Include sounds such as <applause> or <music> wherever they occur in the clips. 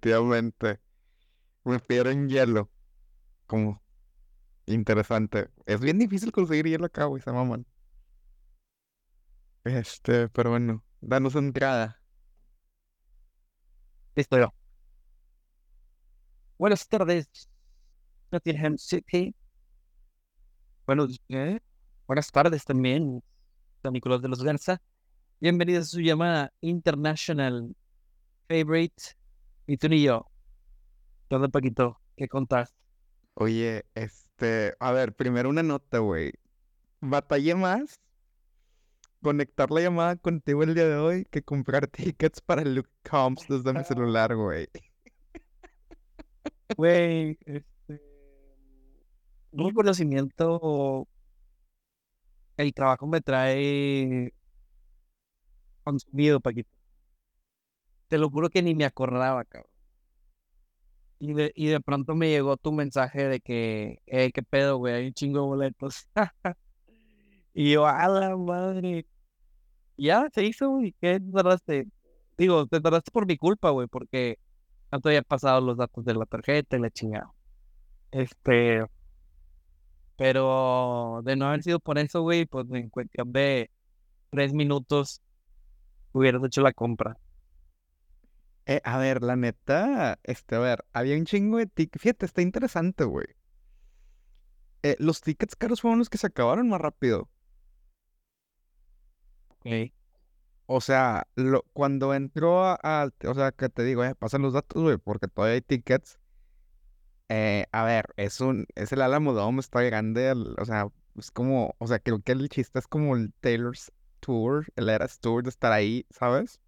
Efectivamente. Me pidieron hielo. Como interesante. Es bien difícil conseguir hielo acá, güey, se maman. Este, pero bueno, danos entrada. Listo yo. Buenas tardes, Nottingham City. Buenos, ¿eh? Buenas tardes también, San Nicolás de los Garza. Bienvenidos a su llamada International Favorite. Y tú y yo. Todo Paquito, ¿qué contás? Oye, este, a ver, primero una nota, güey. Batallé más conectar la llamada contigo el día de hoy que comprar <laughs> tickets para Luke Combs desde mi celular, güey. <laughs> Güey, este. Un reconocimiento. El trabajo me trae consumido, Paquito. Te lo juro que ni me acordaba, cabrón. Y de, y de pronto me llegó tu mensaje de que, eh, qué pedo, güey, hay un chingo de boletos. <laughs> y yo, a la madre. Ya, se hizo, güey. ¿Qué tardaste? Digo, te tardaste por mi culpa, güey, porque no te había pasado los datos de la tarjeta y la chingada. Este. Pero de no haber sido por eso, güey, pues en cuestión de tres minutos hubieras hecho la compra. Eh, a ver, la neta, este, a ver, había un chingo de tickets. Fíjate, está interesante, güey. Eh, los tickets caros fueron los que se acabaron más rápido. Ok. O sea, lo, cuando entró a, a- o sea, que te digo, eh, pasan los datos, güey, porque todavía hay tickets. Eh, a ver, es un, es el Alamo Dome, está grande, el- o sea, es como, o sea, creo que el chiste es como el Taylor's Tour, el Eras Tour de estar ahí, ¿sabes?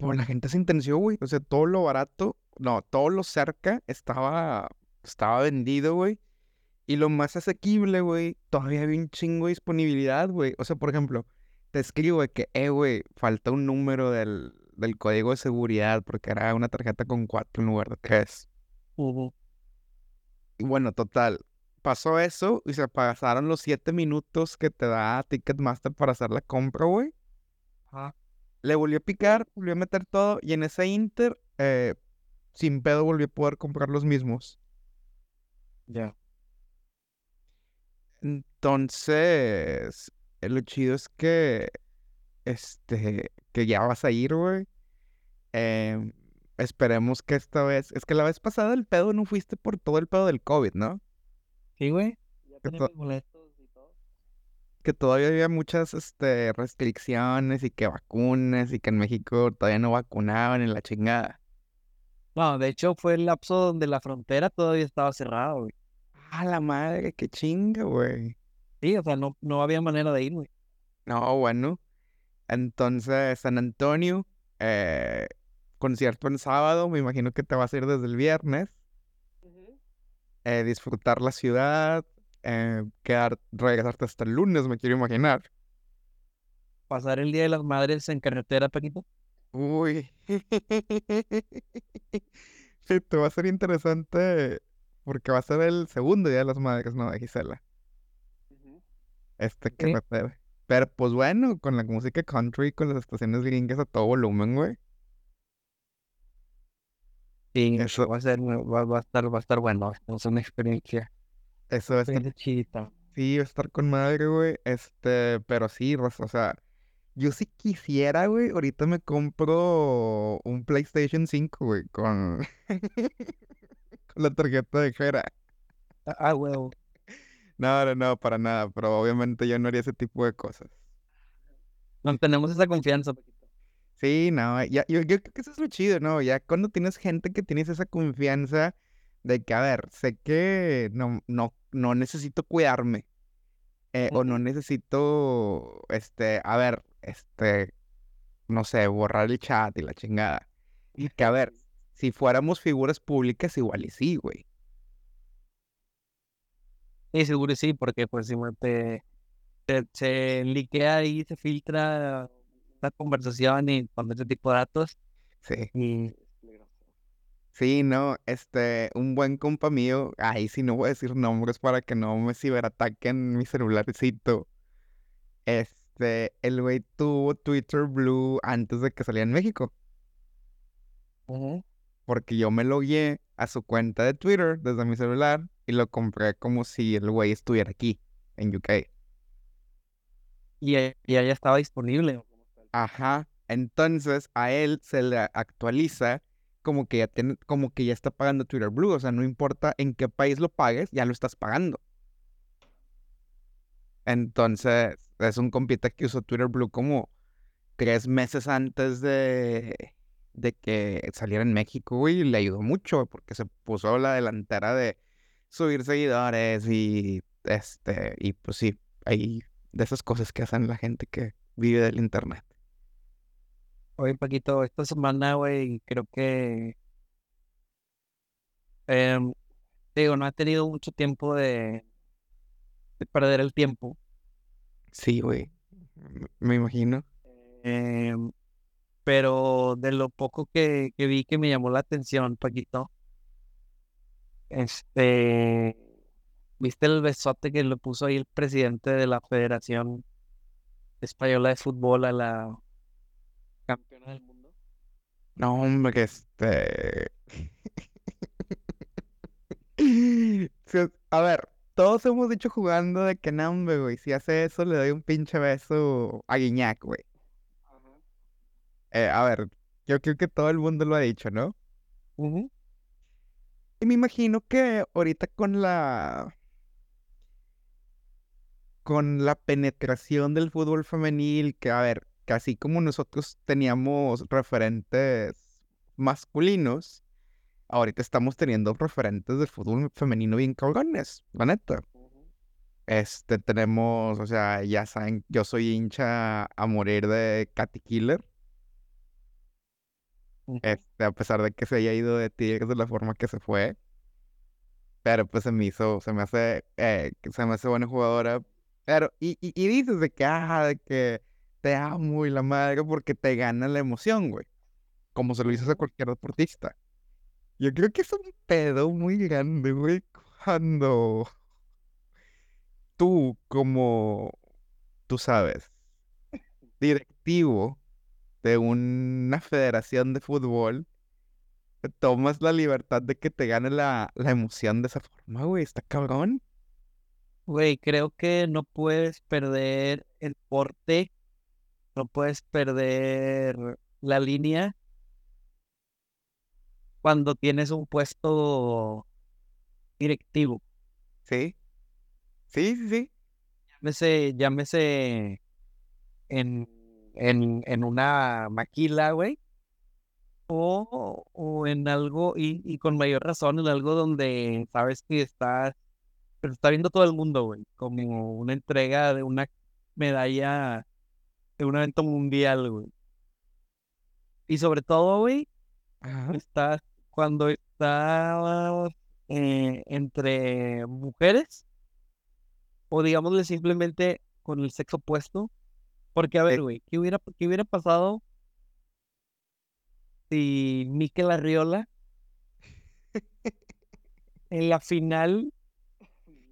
Pero la gente se intenció, güey, o sea, todo lo barato, no, todo lo cerca estaba, estaba vendido, güey. Y lo más asequible, güey, todavía había un chingo de disponibilidad, güey. O sea, por ejemplo, te escribo de que, eh, güey, falta un número del, del código de seguridad porque era una tarjeta con cuatro en lugar de tres. Ujú. Y bueno, total, pasó eso y se pasaron los siete minutos que te da Ticketmaster para hacer la compra, güey. Ajá. Le volvió a picar, volvió a meter todo y en ese inter, eh, sin pedo volvió a poder comprar los mismos. Ya. Entonces, lo chido es que, este, que ya vas a ir, güey. Em, esperemos que esta vez, es que la vez pasada el pedo no fuiste por todo el pedo del COVID, ¿no? Sí, güey. Ya Que, tenía to- mis boletos y todo. Que todavía había muchas, este, restricciones y que vacunas y que en México todavía no vacunaban en la chingada. No, de hecho fue el lapso donde la frontera todavía estaba cerrada, güey. ¡Ah, la madre, qué chinga, güey! Sí, o sea, no, no había manera de ir, güey. No, bueno. Entonces, San Antonio, eh, concierto en sábado, me imagino que te vas a ir desde el viernes. eh, disfrutar la ciudad, eh, quedar, regresarte hasta el lunes, me quiero imaginar. Pasar el Día de las Madres en carretera, Paquito. Uy. <laughs> Te va a ser interesante porque va a ser el segundo día de las madres, ¿no? De Gisela. Este que Sí. Pero pues bueno, con la música country, con las estaciones gringas a todo volumen, güey. Sí, Eso, va a ser, va, va a estar, va a estar bueno. Es una experiencia, eso a estar, chidita. sí, estar con madre, güey. Este, pero sí, o sea, yo si quisiera, güey, ahorita me compro un PlayStation 5, güey, con, <laughs> con la tarjeta de Jera. Ah, ah, huevo. No, no, no, para nada, pero obviamente yo no haría ese tipo de cosas. No tenemos esa confianza. Sí, no, ya, yo, yo creo que eso es lo chido, ¿no? Ya cuando tienes gente que tienes esa confianza de que, a ver, sé que no, no, no necesito cuidarme, eh, o no necesito, este, a ver, este, no sé, borrar el chat y la chingada. Que, a <laughs> ver, si fuéramos figuras públicas, igual y sí, güey. Sí, seguro sí, porque pues si te, te- se liquea y se filtra la conversación y con ese tipo de datos Sí, y sí, no, este, un buen compa mío, ahí sí no voy a decir nombres para que no me ciberataquen mi celularcito. Este, el güey tuvo Twitter Blue antes de que saliera en México. Porque yo me logué a su cuenta de Twitter desde mi celular y lo compré como si el güey estuviera aquí, en UK. Y, y ya estaba disponible. Ajá. Entonces a él se le actualiza como que ya tiene, como que ya está pagando Twitter Blue. O sea, no importa en qué país lo pagues, ya lo estás pagando. Entonces, es un compita que usó Twitter Blue como tres meses antes de, de que saliera en México, güey, y le ayudó mucho porque se puso la delantera de subir seguidores y este, y pues sí, hay de esas cosas que hacen la gente que vive del internet. Oye, Paquito, esta semana, güey, creo que. em, digo, no he tenido mucho tiempo de, de perder el tiempo. Sí, güey, me imagino. em, pero de lo poco que, que vi que me llamó la atención, Paquito, este. ¿Viste el besote que le puso ahí el presidente de la Federación Española de Fútbol a la campeona del mundo? No, hombre, que este... <laughs> A ver, todos hemos dicho jugando de que no, hombre, güey, si hace eso le doy un pinche beso a Guiñac, güey. Eh, a ver, yo creo que todo el mundo lo ha dicho, ¿no? Ujú. Y me imagino que ahorita con la... con la penetración del fútbol femenil, que a ver, que así como nosotros teníamos referentes masculinos, ahorita estamos teniendo referentes del fútbol femenino bien cabrones, la neta. Este, tenemos, o sea, ya saben, yo soy hincha a morir de Katy Killer, este, a pesar de que se haya ido de Tigres de la forma que se fue. Pero pues se me hizo, se me hace, eh, se me hace buena jugadora. Pero, y, y, y dices de que, ah, de que te amo y la madre, porque te gana la emoción, güey. Como se lo dices a cualquier deportista. Yo creo que es un pedo muy grande, güey, cuando tú, como, tú sabes, directivo de una federación de fútbol, te tomas la libertad de que te gane la, la emoción de esa forma, güey. Está cabrón. Güey, creo que no puedes perder el porte, no puedes perder la línea cuando tienes un puesto directivo. Sí, sí, sí, sí. Llámese, llámese en, en, en una maquila, güey, o, o en algo, y, y con mayor razón, en algo donde sabes que estás, pero está viendo todo el mundo, güey, como una entrega de una medalla de un evento mundial, güey. Y sobre todo, güey, estás cuando estás eh, entre mujeres o digámosle simplemente con el sexo opuesto. Porque, a ver, güey, ¿qué hubiera, qué hubiera pasado si Mikel Arriola en la final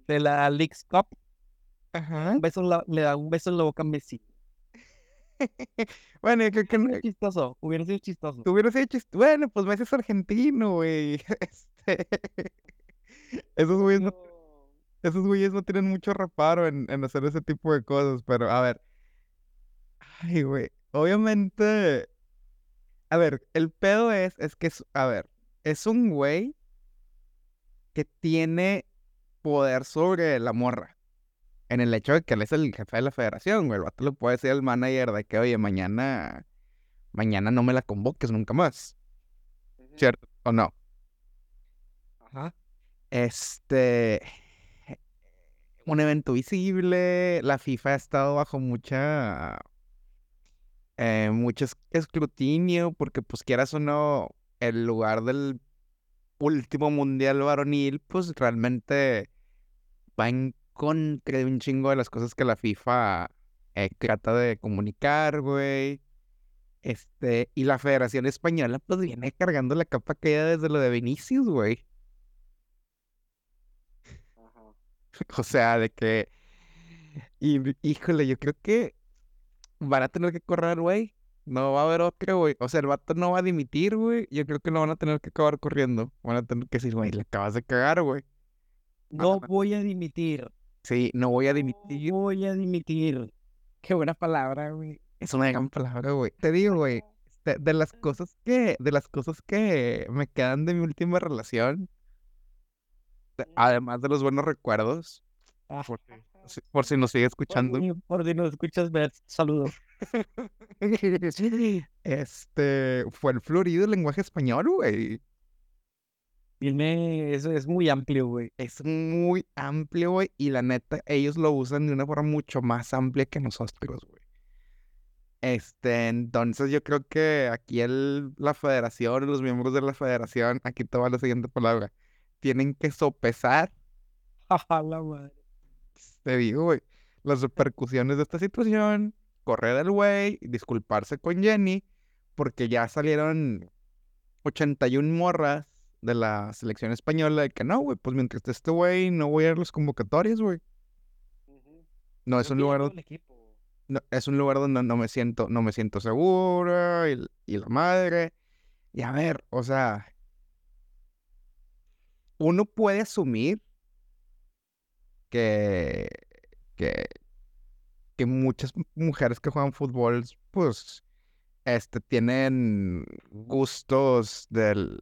de la Leagues Cup Ajá. un beso en la- le da un beso en la boca a Messi? <laughs> Bueno, creo que no, Hubiera sido chistoso, hubiera sido chistoso. hubiera sido chist- Bueno, pues Messi es argentino, güey. <laughs> Este... <laughs> Esos güeyes no, esos güeyes no tienen mucho reparo en, en hacer ese tipo de cosas, pero a ver. Ay, güey. Obviamente. A ver, el pedo es, es que es, a ver, es un güey que tiene poder sobre la morra. En el hecho de que él es el jefe de la federación, güey. El vato le puede decir al manager de que, oye, mañana, mañana no me la convoques nunca más. ¿Cierto? ¿O no? Ajá. Este. Un evento visible. La FIFA ha estado bajo mucha. eh, mucho es- escrutinio. Porque, pues, quieras o no, el lugar del último mundial varonil, pues realmente va en contra de un chingo de las cosas que la FIFA eh, trata de comunicar, güey. Este, y la Federación Española, pues viene cargando la capa caída desde lo de Vinicius, güey. <laughs> O sea, de que. Y, híjole, yo creo que van a tener que correr, güey. No va a haber otro, güey. O sea, el vato no va a dimitir, güey. Yo creo que lo van a tener que acabar corriendo. Van a tener que decir, güey, le acabas de cagar, güey. No voy a dimitir. Sí, no voy a No dimitir. voy a dimitir. Qué buena palabra, güey. Es una gran palabra, güey. Te digo, güey, de, de las cosas que, de las cosas que me quedan de mi última relación, de- además de los buenos recuerdos, por si, por si nos sigue escuchando, Por, por si nos escuchas, ver, saludos. <laughs> este, fue el florido lenguaje español, güey. Tiene, eso es muy amplio, güey. Es muy amplio, güey, y la neta, ellos lo usan de una forma mucho más amplia que nosotros, güey. Este, entonces yo creo que aquí el, la federación, los miembros de la federación, aquí te va la siguiente palabra, tienen que sopesar, <laughs> A la madre. te digo, güey, las repercusiones de esta situación, correr al güey, disculparse con Jenny, porque ya salieron 81 morras de la selección española de que no, güey, pues mientras esté este güey, no voy a ir a las convocatorias, güey. No, es un lugar, no, es un lugar donde no me siento, no me siento segura y, y la madre. Y a ver, o sea, uno puede asumir que, que, que muchas mujeres que juegan fútbol, pues, este, tienen gustos del,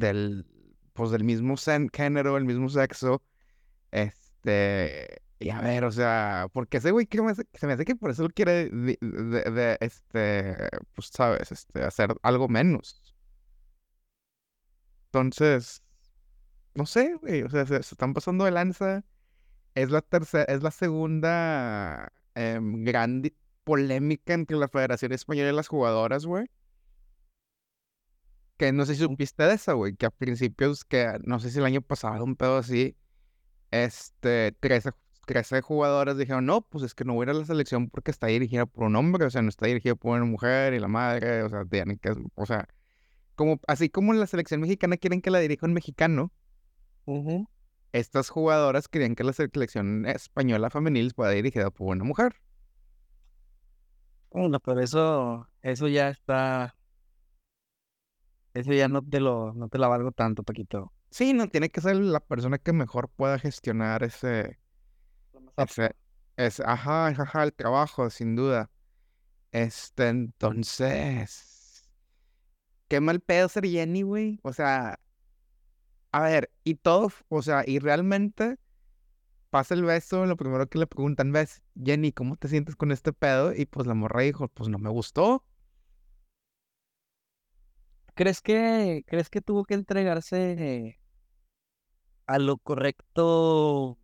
del, pues, del mismo género, el mismo sexo. Este, y a ver, o sea, porque ese güey se me hace que por eso quiere de, este, pues sabes, este, hacer algo menos. Entonces, no sé, güey, o sea, se, están pasando de lanza. Es la tercera, es la segunda em, gran polémica entre la Federación Española y las jugadoras, güey. Que no sé si supiste de esa, güey, que a principios, que no sé si el año pasado, un pedo así, este, 13, 13 jugadores dijeron, no, pues es que no voy a ir a la selección porque está dirigida por un hombre, o sea, no está dirigida por una mujer y la madre, o sea, tienen que, o sea, como, así como la selección mexicana quieren que la dirija un mexicano, estas jugadoras querían que la selección española femenil fuera dirigida por una mujer. Bueno, pero eso, eso ya está, eso ya no te lo, no te la valgo tanto, Paquito. Sí, no, tiene que ser la persona que mejor pueda gestionar ese, ese, ese, ajá, ajá, el trabajo, sin duda. Este, entonces, qué mal pedo ser Jenny, güey. O sea, a ver, y todo, o sea, y realmente pasa el beso, lo primero que le preguntan, ¿ves, Jenny, cómo te sientes con este pedo? Y pues la morra dijo, pues no me gustó. ¿Crees que, crees que tuvo que entregarse a lo correcto,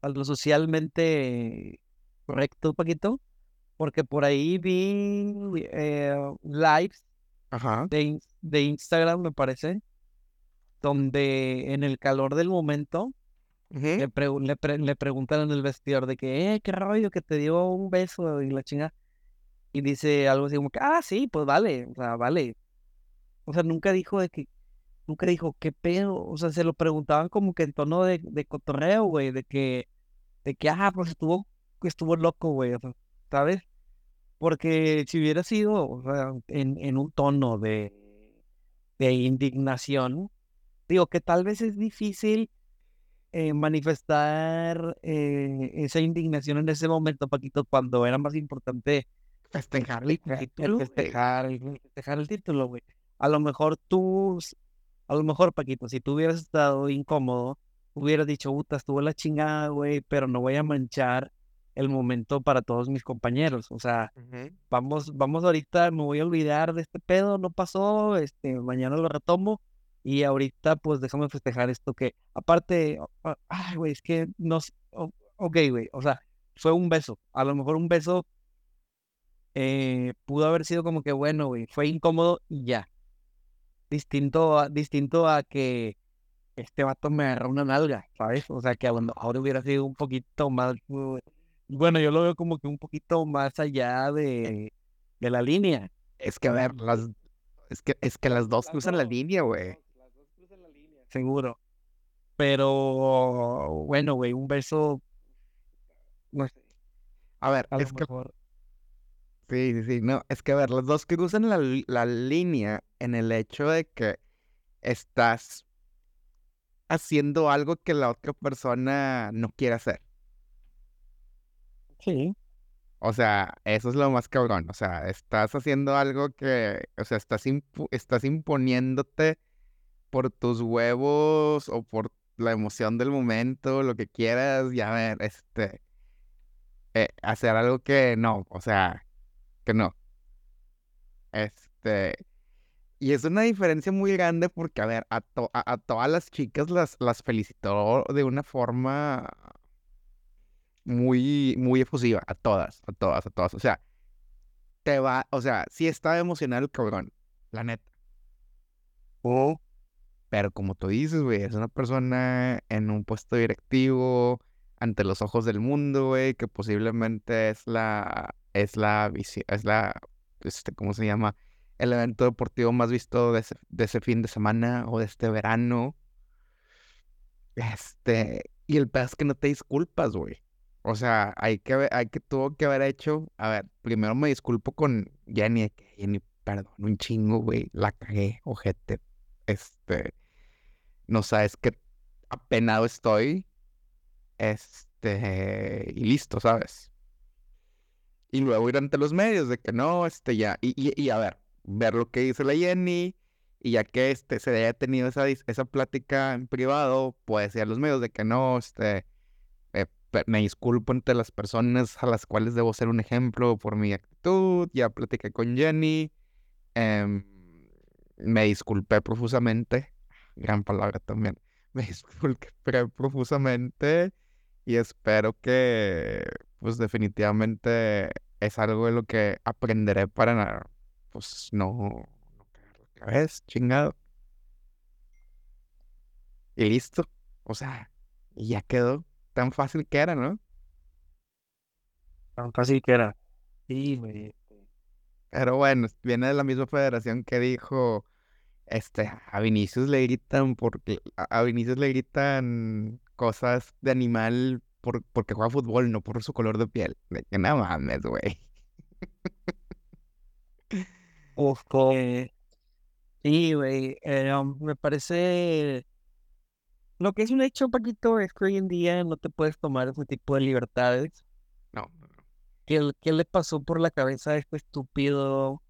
a lo socialmente correcto, Paquito? Porque por ahí vi eh, lives Ajá. de, de Instagram, me parece, donde en el calor del momento le, pregu- le, pre- le preguntan en el vestidor de que, eh, qué rollo, que te dio un beso y la chinga. Y dice algo así como que, ah, sí, pues vale, o sea, vale. O sea, nunca dijo de que, nunca dijo, qué pedo. O sea, se lo preguntaban como que en tono de, de cotorreo, güey, de que, de que, ah, pues estuvo, estuvo loco, güey, o sea, ¿sabes? Porque si hubiera sido, o sea, en, en un tono de, de indignación, digo que tal vez es difícil eh, manifestar eh, esa indignación en ese momento, Paquito, cuando era más importante Festejar el el título, festejar, el festejar el título, güey. A lo mejor tú, a lo mejor, Paquito, si tú hubieras estado incómodo, hubieras dicho, puta, estuvo la chingada, güey, pero no voy a manchar el momento para todos mis compañeros. O sea, vamos, vamos ahorita, me voy a olvidar de este pedo, no pasó, este, mañana lo retomo. Y ahorita, pues déjame festejar esto que, aparte, ay, güey, es que no, ok, güey, o sea, fue un beso. A lo mejor un beso eh, pudo haber sido como que, bueno, güey, fue incómodo y ya. Distinto a, distinto a que este vato me agarró una nalga, ¿sabes? O sea, que a lo mejor hubiera sido un poquito más, uh, bueno, yo lo veo como que un poquito más allá de, de la línea. Es que a ver, las, es que, es que las dos cruzan la línea, güey. Seguro. Pero, bueno, güey, un beso, no sé, A ver, a es que mejor. Sí, sí, sí. No, es que a ver, los dos cruzan la, la línea en el hecho de que estás haciendo algo que la otra persona no quiere hacer. Sí. O sea, eso es lo más cabrón. O sea, estás haciendo algo que, o sea, estás, impu- estás imponiéndote por tus huevos o por la emoción del momento, lo que quieras, y a ver, este, eh, hacer algo que no, o sea, que no. Este, y es una diferencia muy grande porque, a ver, a, to- a, a todas las chicas las, las felicitó de una forma muy, muy efusiva, a todas, a todas, a todas. O sea, te va, o sea, sí estaba emocionado el cabrón, la neta. O Pero como tú dices, güey, es una persona en un puesto directivo ante los ojos del mundo, güey, que posiblemente es la, es la, es la, este, ¿cómo se llama? El evento deportivo más visto de ese, de ese fin de semana o de este verano. Este, y el pedo es que no te disculpas, güey. O sea, hay que, hay que, tuvo que haber hecho, a ver, primero me disculpo con Jenny, que Jenny, perdón, un chingo, güey, la cagué, ojete. Este, no sabes qué apenado estoy. Este, y listo, ¿sabes? Y luego ir ante los medios de que no, este, ya, y, y, a ver, ver lo que dice la Jenny, y ya que este se haya tenido esa, esa plática en privado, pues ir a los medios de que no, este, eh, me disculpo ante las personas a las cuales debo ser un ejemplo por mi actitud, ya platiqué con Jenny, em, me disculpé profusamente, gran palabra también, <laughs> me disculpé profusamente y espero que, pues definitivamente es algo de lo que aprenderé para, pues no, no cagarla otra vez, chingado. Y listo, o sea, y ya quedó, tan fácil que era, ¿no? tan fácil que era. Sí, güey. Pero bueno, viene de la misma federación que dijo, este, a Vinicius le gritan porque, a Vinicius le gritan cosas de animal por, porque juega fútbol, no por su color de piel. De que no mames, güey. Uf, eh, sí, güey. eh, um, me parece. Lo que es un hecho, Paquito, es que hoy en día no te puedes tomar ese tipo de libertades. No. ¿Qué, qué le pasó por la cabeza a este estúpido?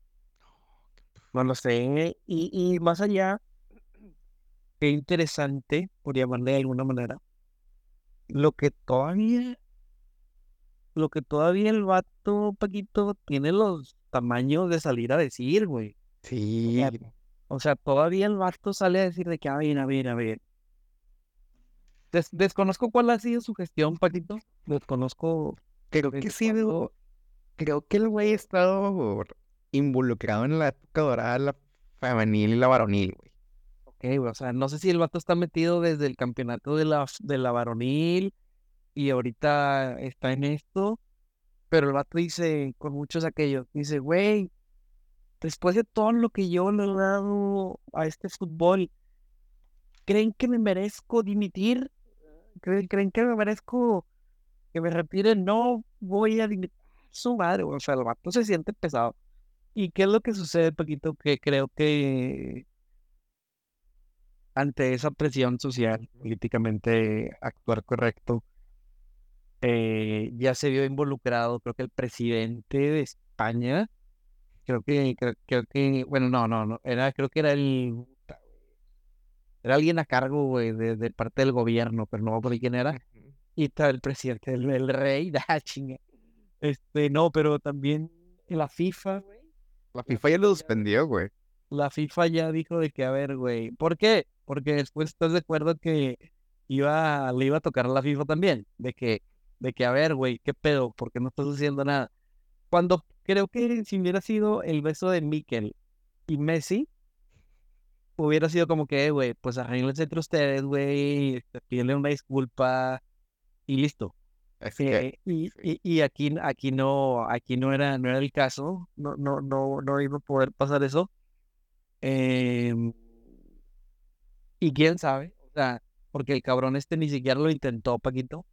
No lo sé. Y, y más allá, qué interesante, por llamarle de alguna manera, lo que todavía, lo que todavía el vato, Paquito, tiene los tamaños de salir a decir, güey. Sí, sea, O sea, todavía el vato sale a decir de que, a ver, a ver, a ver. Des- desconozco cuál ha sido su gestión, Paquito. Desconozco. creo que sí, creo que el güey ha estado involucrado en la época dorada la femenil y la varonil, güey. Ok, güey, o sea, no sé si el vato está metido desde el campeonato de la, de la varonil y ahorita está en esto, pero el vato dice, con muchos aquellos, dice, güey, después de todo lo que yo le he dado a este fútbol, ¿creen que me merezco dimitir? ¿Creen, que me merezco que me retire? No voy a dimitir. Su madre, o sea, el vato se siente pesado. ¿Y qué es lo que sucede, Paquito? Que creo que ante esa presión social, políticamente actuar correcto, eh, ya se vio involucrado, creo que el presidente de España, creo que, creo, creo que, bueno, no, no, no, era, creo que era el, era alguien a cargo, güey, de, de parte del gobierno, pero no me acuerdo quién era, y está el presidente, el, el rey, da <laughs> chinga. Este, no, pero también la FIFA, güey. La FIFA ya lo suspendió, güey. la FIFA ya dijo de que, a ver, güey, ¿por qué? Porque después estás de acuerdo que iba, le iba a tocar a la FIFA también, de que, de que, a ver, güey, ¿qué pedo? ¿Por qué no estás haciendo nada? Cuando creo que si hubiera sido el beso de Mikel y Messi, hubiera sido como que, "Eh, güey, pues arréglense entre ustedes, güey, pídele una disculpa y listo. Eh, y, y, y aquí, aquí no, aquí no era, no era el caso, no, no, no, no iba a poder pasar eso. Em, y quién sabe, o sea, porque el cabrón este ni siquiera lo intentó, Paquito.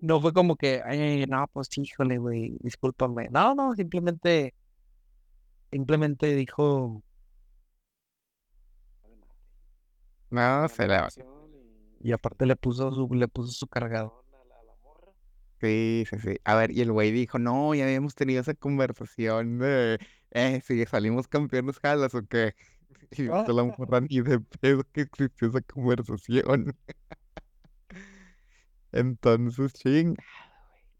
no, fue como que, ay, no, pues híjole, güey, discúlpame. No, no, simplemente, simplemente dijo. No, se la... Y aparte le puso su, le puso su cargador a la, a la morra. Sí, sí, sí. A ver, y el güey dijo, no, ya habíamos tenido esa conversación de, eh, si salimos campeones, jalas o qué. <laughs> Y Ah. se la morra ni de pedo que existió esa conversación. <laughs> Entonces, ching.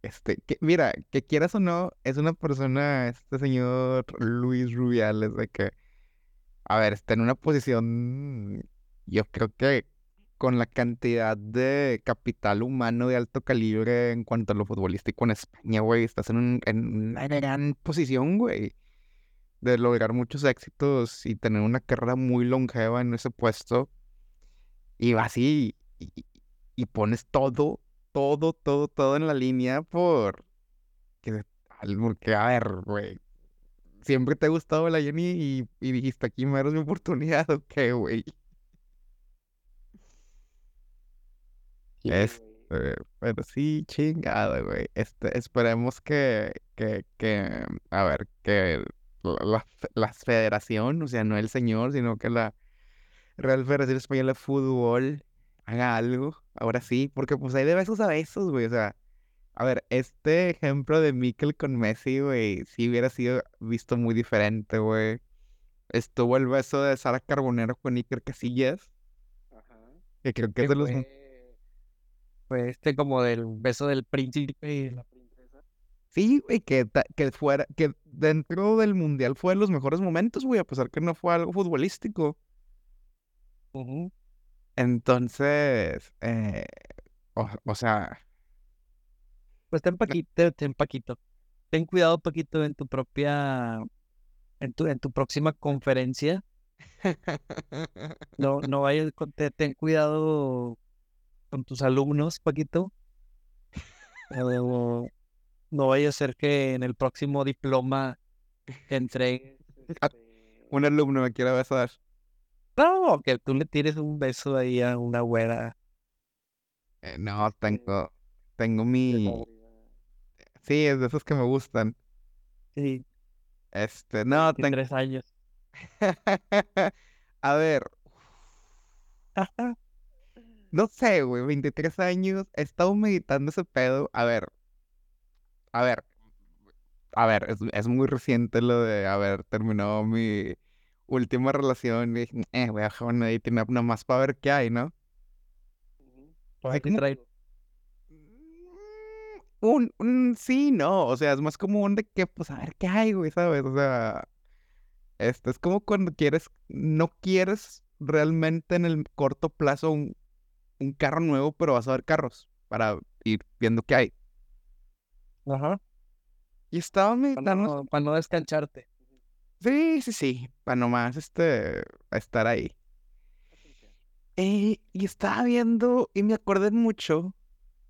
Este, que, mira, que quieras o no, es una persona, este señor Luis Rubiales, de que, a ver, está en una posición, yo creo que con la cantidad de capital humano de alto calibre en cuanto a lo futbolístico en España, güey, estás en, un- en una gran posición, güey, de lograr muchos éxitos y tener una carrera muy longeva en ese puesto. Y vas y, y, pones todo, todo, todo, todo en la línea por... Que, porque, a ver, güey, siempre te ha gustado la Jenny y, y dijiste aquí me eres mi oportunidad, <laughs> ¿o qué, güey? Es, güey. eh, pero sí, chingada, güey. Este, esperemos que, que, que, a ver, que la, la fe- la federación, o sea, no el señor, sino que la Real Federación Española de Fútbol haga algo, ahora sí, porque pues hay de besos a besos, güey, o sea, a ver, este ejemplo de Mikel con Messi, güey, sí hubiera sido visto muy diferente, güey. Estuvo el beso de Sara Carbonero con Iker Casillas, que creo que Que es de los... fue, este como del beso del príncipe y la princesa. Sí, güey, que, que fuera, que dentro del mundial fue de los mejores momentos, güey, a pesar que no fue algo futbolístico. Entonces, eh, o, o sea, Pues ten Paquito, ten Paquito. Ten cuidado, Paquito, en tu propia, en tu, en tu próxima conferencia. <laughs> No, no vayas con, te- ten cuidado con tus alumnos, Paquito. No vaya a ser que en el próximo diploma que entregues, <laughs> Ah, este, un alumno me quiere besar. no, que tú le tires un beso ahí a una güera. Eh, no, tengo, tengo de mi, sí, es de esos que me gustan. Sí, Este, no, tengo, 23 años. <laughs> a ver, no sé, güey, 23 años, he estado meditando ese pedo. A ver, a ver, a ver, es, es muy reciente lo de haber terminado mi última relación y dije, eh, voy a dejar una date nada nada más para ver qué hay, ¿no? Pues Ay, aquí ¿cómo? traigo. Mm, Un, un sí, no, o sea, es más como un de que, pues, a ver qué hay, güey, ¿sabes? O sea, esto es como cuando quieres, no quieres realmente en el corto plazo un, un carro nuevo, pero vas a ver carros para ir viendo qué hay. Ajá. Y estaba Para meditando, no, para no descancharte. sí, sí, sí, para nomás, este, estar ahí. Eh, y estaba viendo y me acordé mucho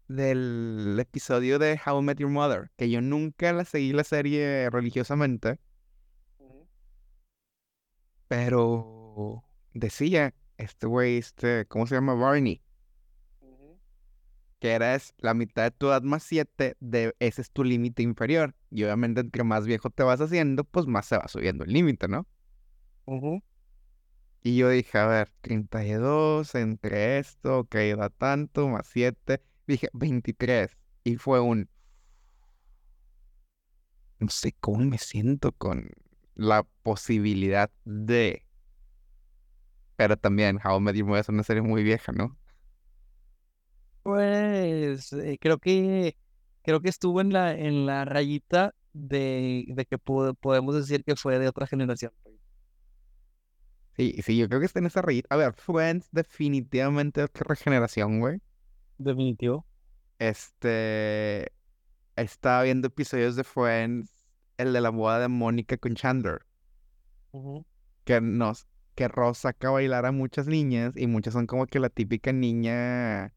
del episodio de How I Met Your Mother, que yo nunca la seguí la serie religiosamente, pero decía este güey, este, ¿cómo se llama? Barney, que eres la mitad de tu edad más 7, de, ese es tu límite inferior. Y obviamente entre más viejo te vas haciendo, pues más se va subiendo el límite, ¿no? Y yo dije, a ver, 32 entre esto, ok, da tanto, más 7. Dije, 23. Y fue un... No sé cómo me siento con la posibilidad de... Pero también, How I Met Your Mother es una serie muy vieja, ¿no? Pues eh, creo que creo que estuvo en la en la rayita de, de que po- podemos decir que fue de otra generación. Sí, sí, yo creo que está en esa rayita. A ver, Friends definitivamente otra generación, güey. Definitivo. Este... Estaba viendo episodios de Friends, el de la boda de Mónica con Chandler. Que nos que Ross saca a bailar a muchas niñas y muchas son como que la típica niña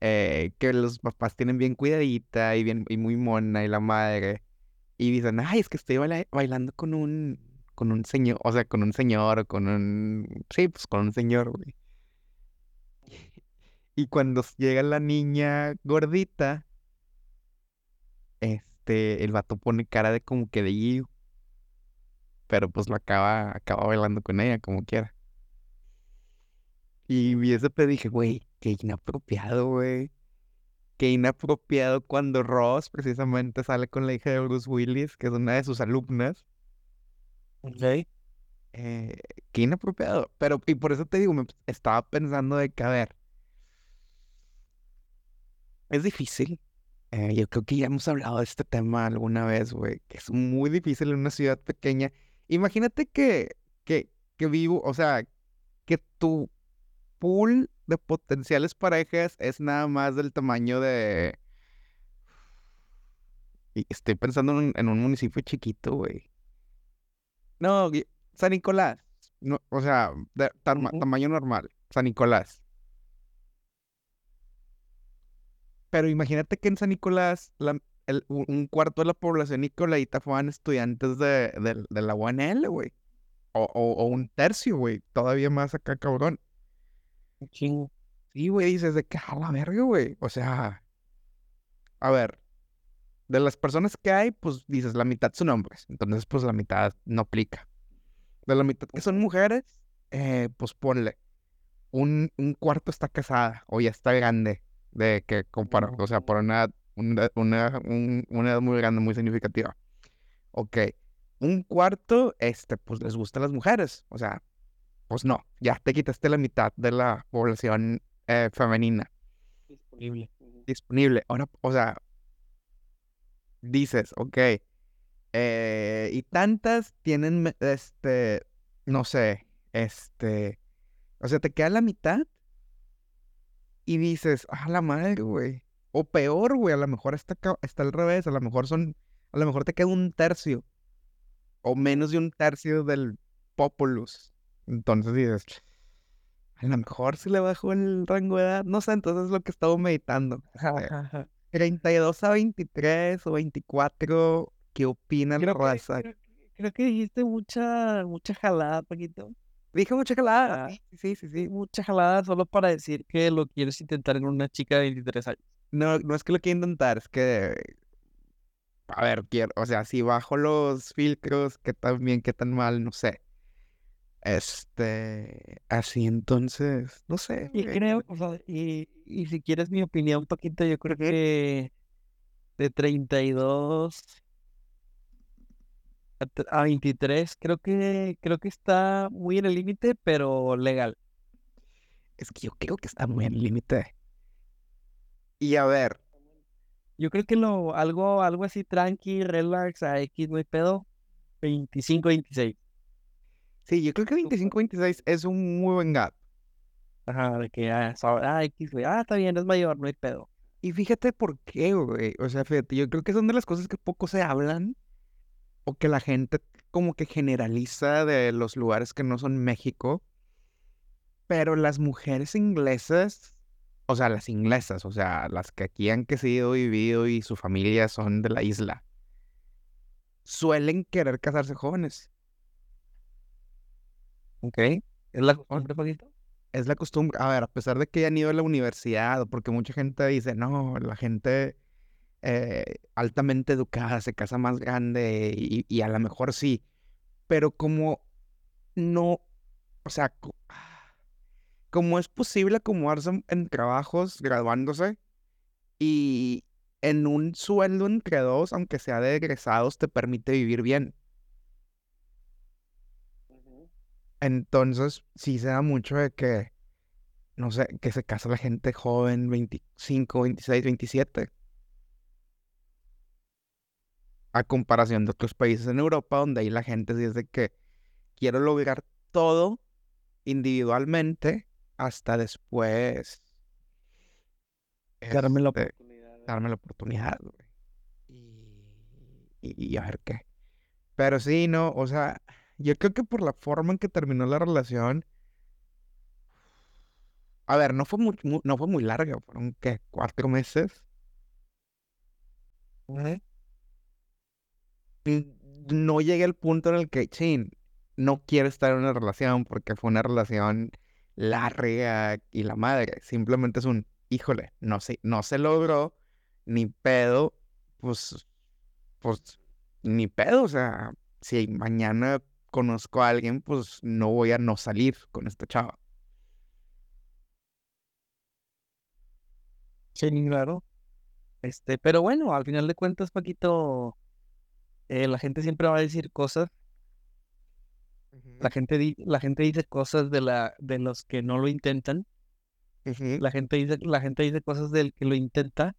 eh, que los papás tienen bien cuidadita y bien y muy mona y la madre y dicen ay es que estoy baila- bailando con un con un señor o sea con un señor o con un sí pues con un señor güey y cuando llega la niña gordita este, el vato pone cara de como que de Gio. Pero pues lo acaba, acaba bailando con ella, como quiera. Y vi ese pedo dije, güey, qué inapropiado, güey. Qué inapropiado cuando Ross precisamente sale con la hija de Bruce Willis, que es una de sus alumnas. Ok. Eh, qué inapropiado. Pero, y por eso te digo, me estaba pensando de que, a ver, es difícil. Eh, yo creo que ya hemos hablado de este tema alguna vez, güey, que es muy difícil en una ciudad pequeña. Imagínate que, que, que vivo, o sea, que tu pool de potenciales parejas es nada más del tamaño de... Estoy pensando en, en un municipio chiquito, güey. No, San Nicolás. No, o sea, de tamaño normal. San Nicolás. Pero imagínate que en San Nicolás la- el- u- un cuarto de la población nicolaita fueran estudiantes de, de la UNL, güey. O, o, o un tercio, güey. Todavía más acá, cabrón. Chingo. Sí, güey, dices de que a la verga, güey. O sea, a ver, de las personas que hay, pues dices, la mitad son hombres. Entonces, pues la mitad no aplica. De la mitad que son mujeres, eh, pues ponle. Un, un cuarto está casada o ya está grande. De que compara, o sea, por una, una, una, un- una edad muy grande, muy significativa. Ok. Un cuarto, este, pues les gustan las mujeres. O sea, pues no, ya te quitaste la mitad de la población eh, femenina Disponible. Disponible. Ahora, o sea, dices, ok, eh, y tantas tienen, este, no sé, este, o sea, te queda la mitad y dices, ah, la madre, güey. O peor, güey, a lo mejor está, está al revés, a lo mejor son, a lo mejor te queda un tercio o menos de un tercio del populus. Entonces dices, a lo mejor si le bajo el rango de edad, no sé, entonces es lo que estaba meditando. Eh, 32 a 23 o 24, ¿qué opina la raza? creo, que- creo que dijiste mucha, mucha jalada, Paquito. Dije mucha calada. Ah, Sí, sí, sí, sí. mucha jalada solo para decir que lo quieres intentar en una chica de 23 años. No, no es que lo quiera intentar, es que, a ver, quiero, o sea, si bajo los filtros, qué tan bien, qué tan mal, no sé. Este, así entonces, no sé, Y güey. creo, o sea, y, y si quieres mi opinión, Paquito, yo creo que de 32 a, tre- a 23, creo que, creo que está muy en el límite, pero legal. Es que yo creo que está muy al límite. Y a ver, Yo creo que lo, algo, algo así tranqui, relax, a X, no hay pedo, 25, 26. Sí, yo creo que 25, 26 es un muy buen gap. Ajá, de que, so- ah, X, güey, ah, está bien, es mayor, no hay pedo. Y fíjate por qué, güey. O sea, fíjate, yo creo que son de las cosas que poco se hablan o que la gente como que generaliza de los lugares que no son México. Pero las mujeres inglesas, o sea, las inglesas, o sea, las que aquí han crecido y vivido y su familia son de la isla, suelen querer casarse jóvenes. Ok. ¿Es la costumbre, Paquito? Es la costumbre. A ver, a pesar de que hayan ido a la universidad, porque mucha gente dice, no, la gente eh, altamente educada se casa más grande y, y a lo mejor sí, pero como no, o sea, co- como es posible acomodarse en, en trabajos graduándose y en un sueldo entre dos, aunque sea de egresados, te permite vivir bien. Entonces, sí se da mucho de que, no sé, que se casa la gente joven, 25, 26, 27. A comparación de otros países en Europa, donde ahí la gente sí es de que quiero lograr todo individualmente hasta después Darme la este, oportunidad. de- darme la oportunidad, güey. Y, y- y a ver qué. Pero sí, no, o sea, yo creo que por la forma en que terminó la relación, a ver, no fue muy, mu- no fue muy larga, fueron, ¿qué? ¿Cuatro meses? Y no llegué al punto en el que, chin, no quiero estar en una relación porque fue una relación larga y la madre. Simplemente es un, híjole, no sé, no se logró, ni pedo, pues pues ni pedo, o sea, si mañana conozco a alguien, pues no voy a no salir con esta chava. Sí, claro. Este, pero bueno, al final de cuentas, Paquito, eh, la gente siempre va a decir cosas. La gente, di- la gente dice cosas de la, de los que no lo intentan. La gente dice, la gente dice cosas del que lo intenta.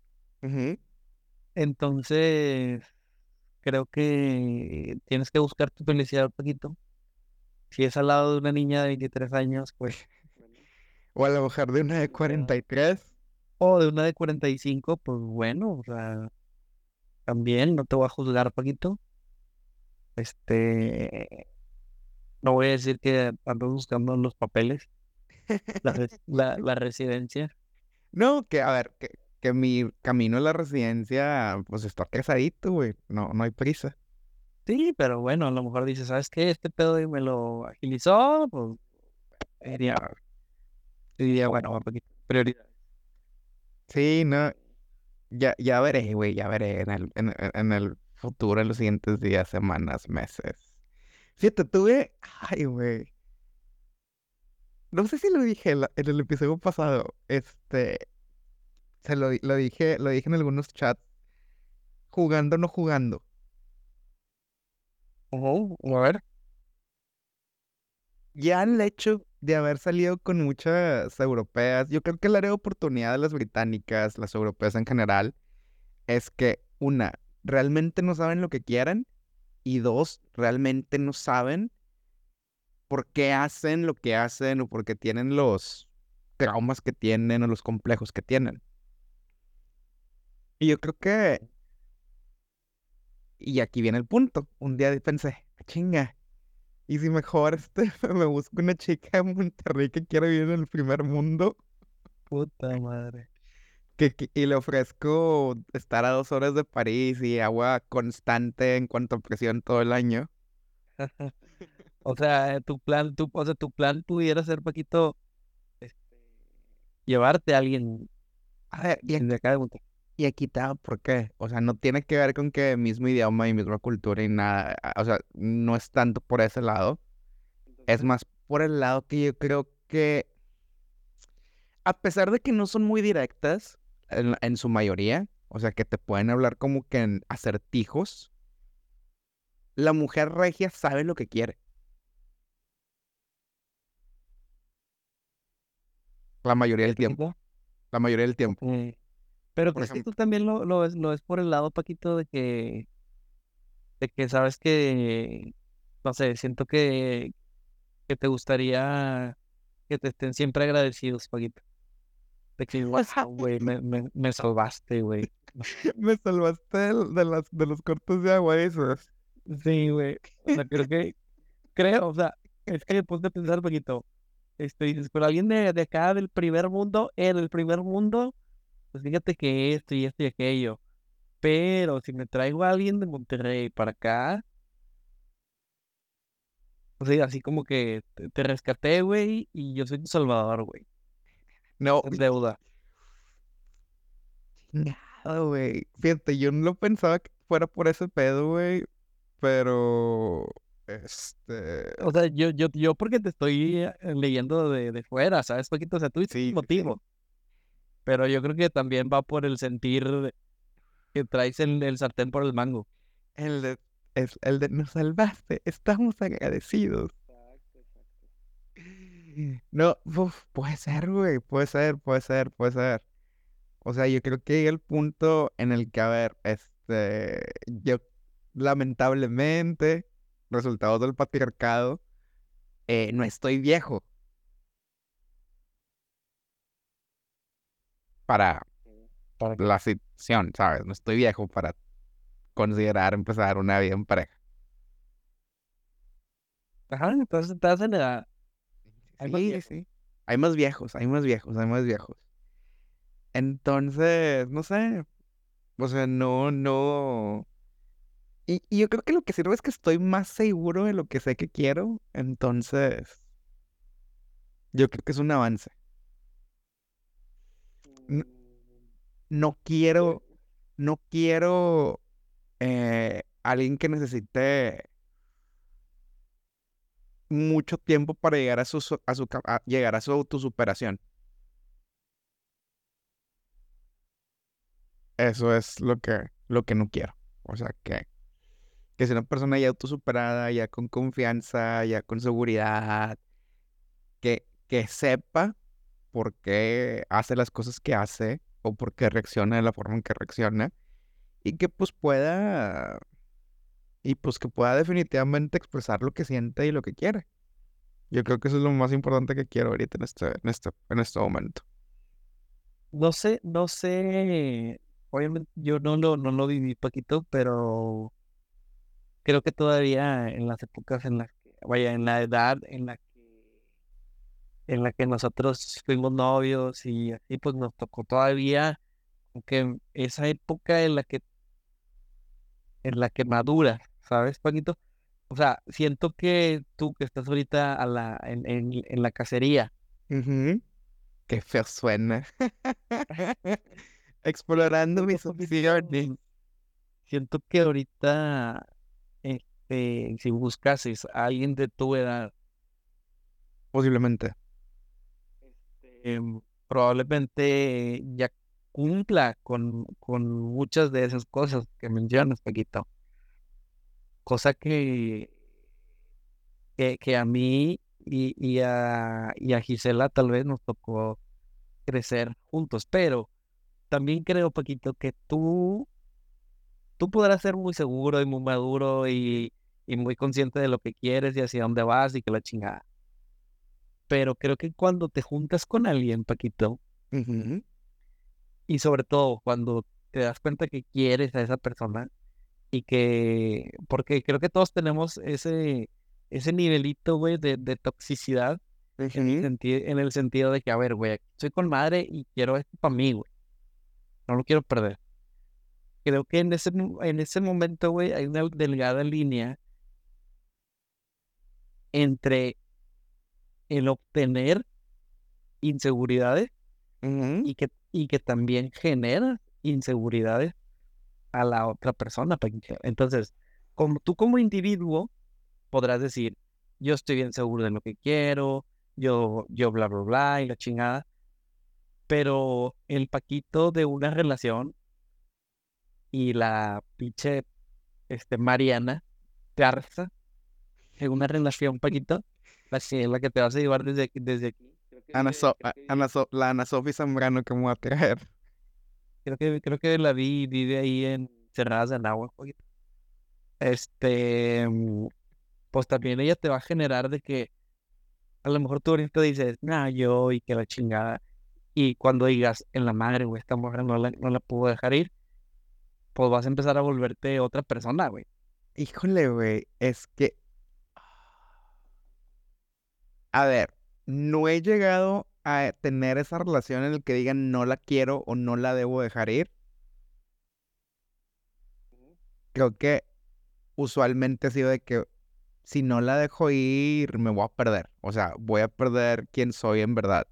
Entonces, creo que tienes que buscar tu felicidad, Paquito. Si es al lado de una niña de 23 años, pues, O a la mujer de una de <laughs> 43. o de una de 45, pues bueno, o sea, también no te voy a juzgar, Paquito. Este, no voy a decir que ando buscando los papeles, la, <laughs> la residencia. No, que a ver, que, que mi camino a la residencia, pues está pesadito, güey. No, no hay prisa. Sí, pero bueno, a lo mejor dices, ¿sabes qué? Este pedo me lo agilizó, pues diría, diría, bueno, va, Paquito, prioridad. Sí, no. Ya, ya veré, güey, ya veré en el, en, en- el futuro, en los siguientes días, semanas, meses. Fíjate, tuve. Ay, güey. No sé si lo dije en el episodio pasado. Este. Se lo, lo dije, lo dije en algunos chats. Jugando, no jugando. Ujú, a ver. Ya el hecho de haber salido con muchas europeas, yo creo que el área de oportunidad de las británicas, las europeas en general, es que, una, realmente no saben lo que quieren, y dos, realmente no saben por qué hacen lo que hacen o por qué tienen los traumas que tienen o los complejos que tienen. Y yo creo que, y aquí viene el punto, un día pensé, "Ah, chinga, y si mejor <laughs> este, me busco una chica en Monterrey que quiere vivir en el primer mundo Puta madre. que, que- y le ofrezco estar a dos horas de París y agua constante en cuanto a presión todo el año. <laughs> O sea, tu plan, tu, o sea, tu plan pudiera ser, Paquito, este, llevarte a alguien A ver, y, de acá de Monterrey. Y aquí está, ¿por qué? O sea, no tiene que ver con que mismo idioma y misma cultura y nada. O sea, no es tanto por ese lado. Es más por el lado que yo creo que, a pesar de que no son muy directas en, en su mayoría, o sea, que te pueden hablar como que en acertijos, la mujer regia sabe lo que quiere. La mayoría del tiempo. La mayoría del tiempo. Pero Por crees que tú también lo, lo ves, lo ves por el lado, Paquito, de que, de que sabes que, no sé, siento que, que te gustaría que te estén siempre agradecidos, Paquito. De que, <laughs> wow, güey, me, me, me salvaste, güey. <laughs> Me salvaste de, las, de los cortos de agua esos. Sí, güey. O sea, creo que, creo, o sea, es que después de pensar, Paquito, este, dices, pero alguien de, de acá del primer mundo, en el primer mundo, pues fíjate que esto y esto y aquello. Pero si me traigo a alguien de Monterrey para acá, o sea, así como que te, te rescaté, güey, y yo soy tu salvador, güey. No, deuda. chingado, güey. Fíjate, yo no lo pensaba que fuera por ese pedo, güey. Pero, este, O sea, yo, yo, yo porque te estoy eh, leyendo de, de fuera, ¿sabes, Paquito? O sea, tú sí, sí. motivo. Pero yo creo que también va por el sentir que traes el, el sartén por el mango. el de, es el de nos salvaste, estamos agradecidos. No, uf, puede ser, güey, puede ser, puede ser, puede ser. O sea, yo creo que llega el punto en el que, a ver, este, yo lamentablemente, resultados del patriarcado, eh, no estoy viejo para Para la situación, ¿sabes? No estoy viejo para considerar empezar una vida en pareja. Ajá, entonces estás en. Hay más Sí, sí. Hay más viejos, hay más viejos, hay más viejos. Entonces, no sé. O sea, no, no. Y, y yo creo que lo que sirve es que estoy más seguro de lo que sé que quiero. Entonces, yo creo que es un avance. No quiero, no quiero eh, alguien que necesite mucho tiempo para llegar a su, a su, llegar a su autosuperación. Eso es lo que, lo que no quiero. O sea, que, que sea una persona ya autosuperada, ya con confianza, ya con seguridad, que, que sepa por qué hace las cosas que hace o por qué reacciona de la forma en que reacciona y que pues pueda y pues que pueda definitivamente expresar lo que siente y lo que quiere. Yo creo que eso es lo más importante que quiero ahorita en este, en este, en este momento. No sé, no sé, obviamente yo no lo, no lo viví poquito, pero creo que todavía en las épocas en las que, vaya, en la edad en la en la que nosotros fuimos novios y así, pues nos tocó todavía, aunque esa época en la que, en la que madura, ¿sabes, Paquito? O sea, siento que tú que estás ahorita a la, en, en, en la cacería. Qué feo suena. <laughs> Explorando mis opciones. siento que ahorita, este, si buscases a alguien de tu edad, Posiblemente. Em, probablemente ya cumpla con, con muchas de esas cosas que mencionas, Paquito. Cosa que, que, que a mí y, y a, y a Gisela tal vez nos tocó crecer juntos, pero también creo, Paquito, que tú, tú podrás ser muy seguro y muy maduro y, y muy consciente de lo que quieres y hacia dónde vas y que la chingada. Pero creo que cuando te juntas con alguien, Paquito, y sobre todo cuando te das cuenta que quieres a esa persona y que, porque creo que todos tenemos ese, ese nivelito, güey, de, de toxicidad en el, en sentido de que, a ver, güey, soy con madre y quiero esto para mí, güey, no lo quiero perder. Creo que en ese, en ese momento, güey, hay una delgada línea entre el obtener inseguridades y que, y que también genera inseguridades a la otra persona. Entonces, como tú como individuo podrás decir, yo estoy bien seguro de lo que quiero, yo, yo bla, bla, bla, y la chingada, pero el Paquito de una relación y la pinche este, Mariana Garza en una relación, Paquito, la que, la que te vas a llevar desde, desde aquí. Creo que, Ana So- creo a- que Ana So- la Ana Sofi Zambrano que me voy a traer. Creo que, creo que la vi, vive ahí en Cerradas Anáhuac, poquito. Este, mm, pues también ella te va a generar de que a lo mejor tú ahorita dices, nah, yo y que la chingada. Y cuando digas, en la madre, güey, esta mujer no la, no la puedo dejar ir, pues vas a empezar a volverte otra persona, güey. Híjole, güey, es que... A ver, no he llegado a tener esa relación en la que digan no la quiero o no la debo dejar ir. Creo que usualmente ha sido de que si no la dejo ir, me voy a perder. O sea, voy a perder quién soy en verdad.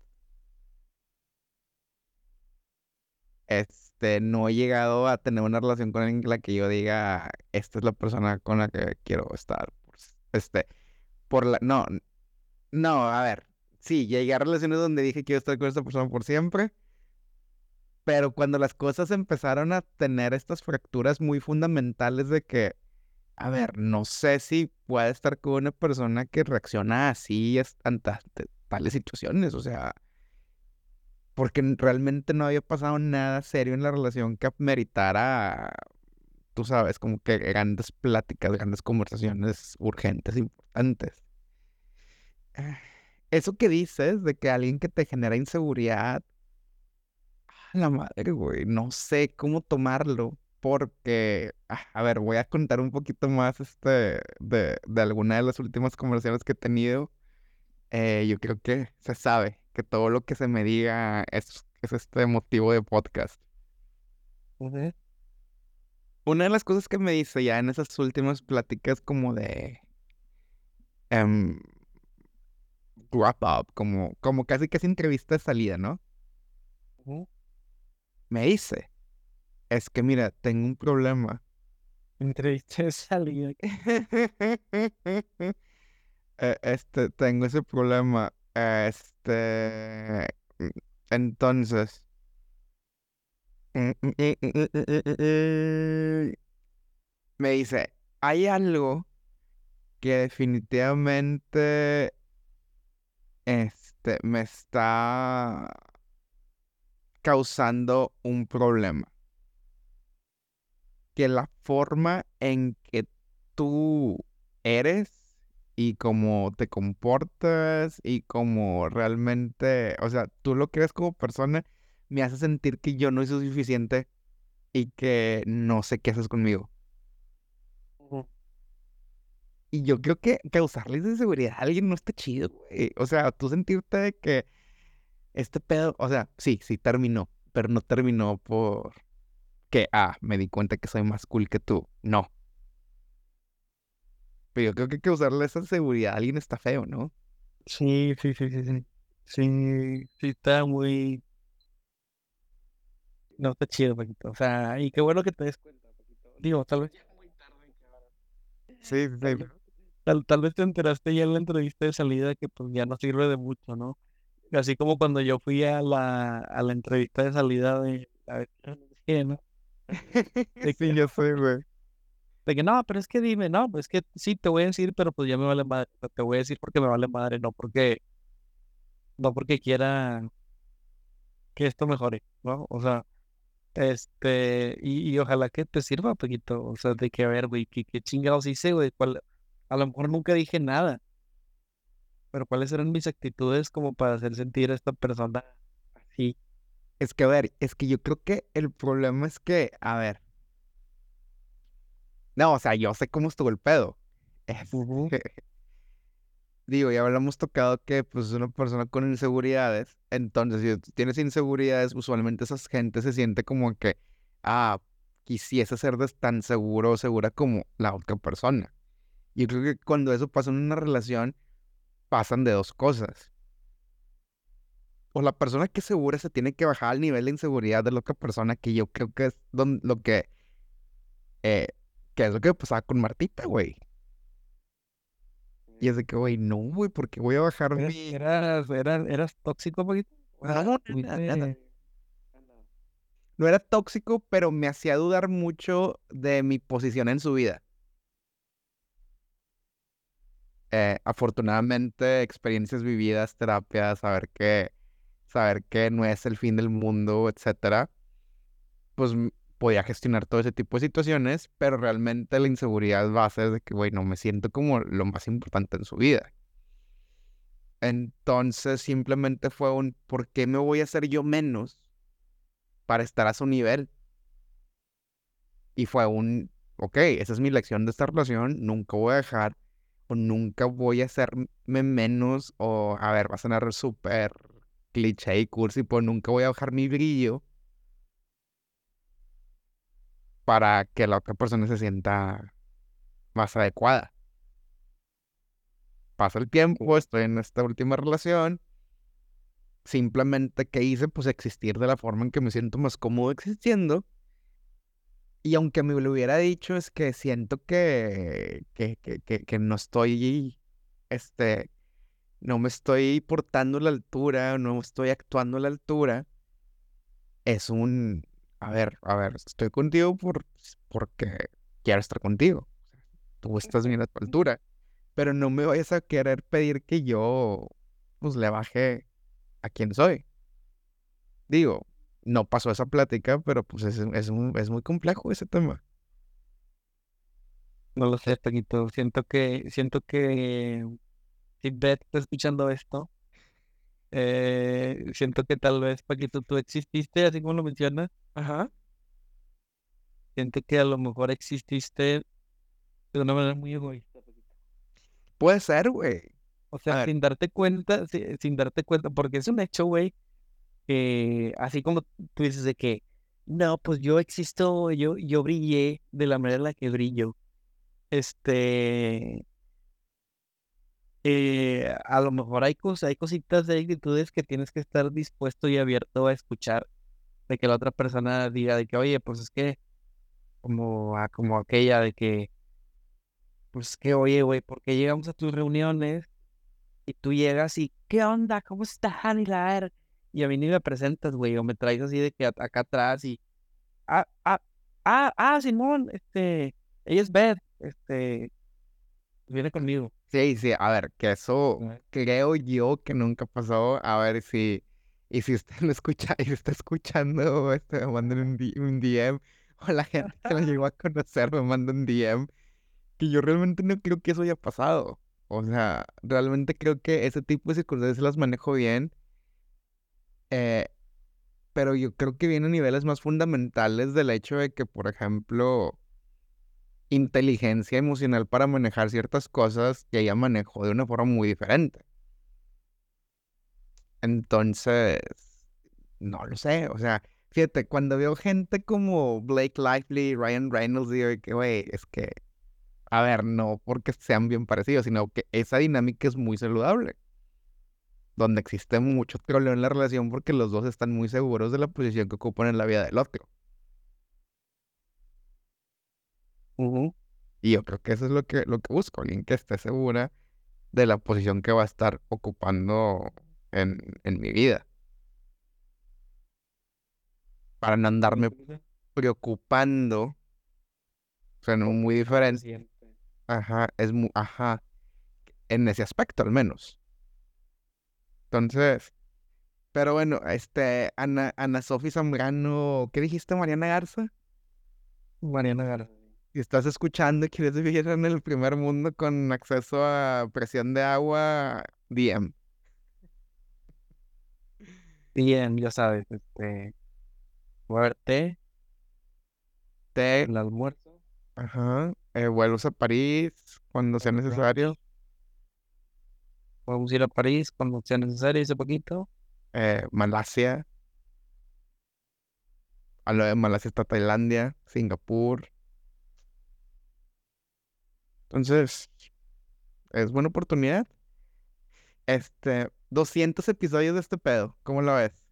Este, no he llegado a tener una relación con alguien en la que yo diga, esta es la persona con la que quiero estar. Este, por la... No, no, a ver. Sí, llegué a relaciones donde dije quiero estar con esta persona por siempre. Pero cuando las cosas empezaron a tener estas fracturas muy fundamentales de que, a ver, no sé si puede estar con una persona que reacciona así ante tales situaciones, o sea, porque realmente no había pasado nada serio en la relación que meritara, tú sabes, como que grandes pláticas, grandes conversaciones urgentes, importantes. Eso que dices de que alguien que te genera inseguridad, a la madre, güey, no sé cómo tomarlo, porque, ah, a ver, voy a contar un poquito más este, de, de alguna de las últimas conversaciones que he tenido. Eh, yo creo que se sabe que todo lo que se me diga es, es este motivo de podcast. Una de las cosas que me dice ya en esas últimas pláticas como de em, wrap up, como, como casi casi entrevista de salida, ¿no? Me dice, es que mira, tengo un problema Entrevista de salida. <laughs> Eh, Este, tengo ese problema. Este, entonces, me dice, hay algo que definitivamente, este, me está causando un problema. Que la forma en que tú eres y cómo te comportas y cómo realmente, o sea, tú lo que eres como persona me hace sentir que yo no soy suficiente y que no sé qué haces conmigo. Y yo creo que causarles inseguridad a alguien no está chido, güey. O sea, tú sentirte de que este pedo, o sea, sí, sí terminó, pero no terminó por que, ah, me di cuenta que soy más cool que tú. No. Pero yo creo que causarle esa inseguridad a alguien está feo, ¿no? Sí, sí, sí, sí, sí. Sí, sí, está muy. No está chido, Paquito. O sea, y qué bueno que te des cuenta, Paquito. Digo, tal vez ya muy tarde, cabrón. Sí, sí, Tal tal, vez te enteraste ya en la entrevista de salida que pues ya no sirve de mucho, ¿no? Así como cuando yo fui a la, a la entrevista de salida de la renuncié, ¿no? De sí, que, yo sé, güey. de que no, pero es que dime, no, pues es que sí te voy a decir, pero pues ya me vale madre. Te voy a decir porque me vale madre, no porque, no porque quiera que esto mejore, ¿no? O sea, este, y, y ojalá que te sirva, Paquito. O sea, de que a ver, güey, qué, qué chingados hice, güey. cuál- A lo mejor nunca dije nada, pero cuáles eran mis actitudes como para hacer sentir a esta persona así. Es que, a ver, es que yo creo que el problema es que, a ver, no, o sea, yo sé cómo estuvo el pedo. Es- <laughs> Ujú. digo, ya hablamos tocado que, pues, es una persona con inseguridades. Entonces, si tú tienes inseguridades, usualmente esa gente se siente como que, ah, quisiese ser tan seguro o segura como la otra persona. Yo creo que cuando eso pasa en una relación, pasan de dos cosas. O la persona que es segura se tiene que bajar al nivel de inseguridad de la otra persona, que yo creo que es don- lo que, eh, que es lo que pasaba con Martita, güey. Y es de que, güey, no, güey, porque voy a bajar ¿Eras, mi... eras, eras, eras tóxico, Paquito? O sea, No, nada, tuviste- nada. No era tóxico, pero me hacía dudar mucho de mi posición en su vida. Eh, afortunadamente, experiencias vividas, terapias, saber que, saber que no es el fin del mundo, etcétera, pues podía gestionar todo ese tipo de situaciones, pero realmente la inseguridad va a ser de que, güey, no me siento como lo más importante en su vida. Entonces, simplemente fue un, ¿por qué me voy a hacer yo menos para estar a su nivel? Y fue un, ok, esa es mi lección de esta relación, nunca voy a dejar o nunca voy a hacerme menos o, a ver, va a sonar súper cliché y cursi, pero nunca voy a bajar mi brillo para que la otra persona se sienta más adecuada. Pasa el tiempo, estoy en esta última relación, simplemente que hice, pues existir de la forma en que me siento más cómodo existiendo. Y aunque me lo hubiera dicho, es que siento que, que, que, que, que no estoy, este, no me estoy portando a la altura, no estoy actuando a la altura. Es un, a ver, a ver, estoy contigo por, porque quiero estar contigo. Tú estás bien a tu altura, pero no me vayas a querer pedir que yo, pues, le baje a quien soy. Digo, no pasó esa plática, pero pues es, es, es muy complejo ese tema. No lo sé, Paquito. Siento que, siento que si Beth está escuchando esto, eh, siento que tal vez, Paquito, tú exististe, así como lo mencionas. Ajá. Siento que a lo mejor exististe de una manera muy egoísta, Paquito. Puede ser, güey. O sea, sin darte cuenta, si- sin darte cuenta, porque es un hecho, güey, así como tú dices de que, no, pues yo existo, yo, yo brillé de la manera en la que brillo. Este, eh, a lo mejor hay cosas, hay cositas de actitudes que tienes que estar dispuesto y abierto a escuchar, de que la otra persona diga de que, oye, pues es que como, como aquella de que, pues que, oye, güey, ¿por qué llegamos a tus reuniones y tú llegas y, ¿qué onda? ¿Cómo estás, Hilar? Y a mí ni me presentas, güey, o me traes así de que acá atrás y, ah, ah, ah, ah, Simón, este, ella es Beth, este, viene conmigo. Sí, sí, a ver, que eso creo yo que nunca pasó. A ver si, y si usted <laughs> lo escucha, y está escuchando, este, me mandan un, un DM, <laughs> o la gente que lo llegó a conocer me manda un DM, que yo realmente no creo que eso haya pasado. O sea, realmente creo que ese tipo de circunstancias las manejo bien. Eh, pero yo creo que viene a niveles más fundamentales del hecho de que, por ejemplo, inteligencia emocional para manejar ciertas cosas que ella manejó de una forma muy diferente. Entonces, no lo sé, o sea, fíjate, cuando veo gente como Blake Lively, Ryan Reynolds, digo que, güey, es que, a ver, no porque sean bien parecidos, sino que esa dinámica es muy saludable. Donde existe mucho troleo en la relación porque los dos están muy seguros de la posición que ocupan en la vida del otro. Y yo creo que eso es lo que, lo que busco, alguien que esté segura de la posición que va a estar ocupando en, en mi vida. Para no andarme preocupando. O sea, no muy diferente. Ajá, es muy, ajá. En ese aspecto al menos. Entonces, pero bueno, este, Ana, Ana Sofía Zambrano, ¿qué dijiste, Mariana Garza? Mariana Garza si estás escuchando y quieres vivir en el primer mundo con acceso a presión de agua, DM. Bien, ya sabes, este, té, té, el almuerzo. Ajá, eh, vuelos a París cuando sea necesario. Podemos ir a París cuando sea necesario, ese poquito. Eh, Malasia. A lo de Malasia está Tailandia, Singapur. Entonces, es buena oportunidad. Este, 200 episodios de este pedo, ¿cómo lo ves?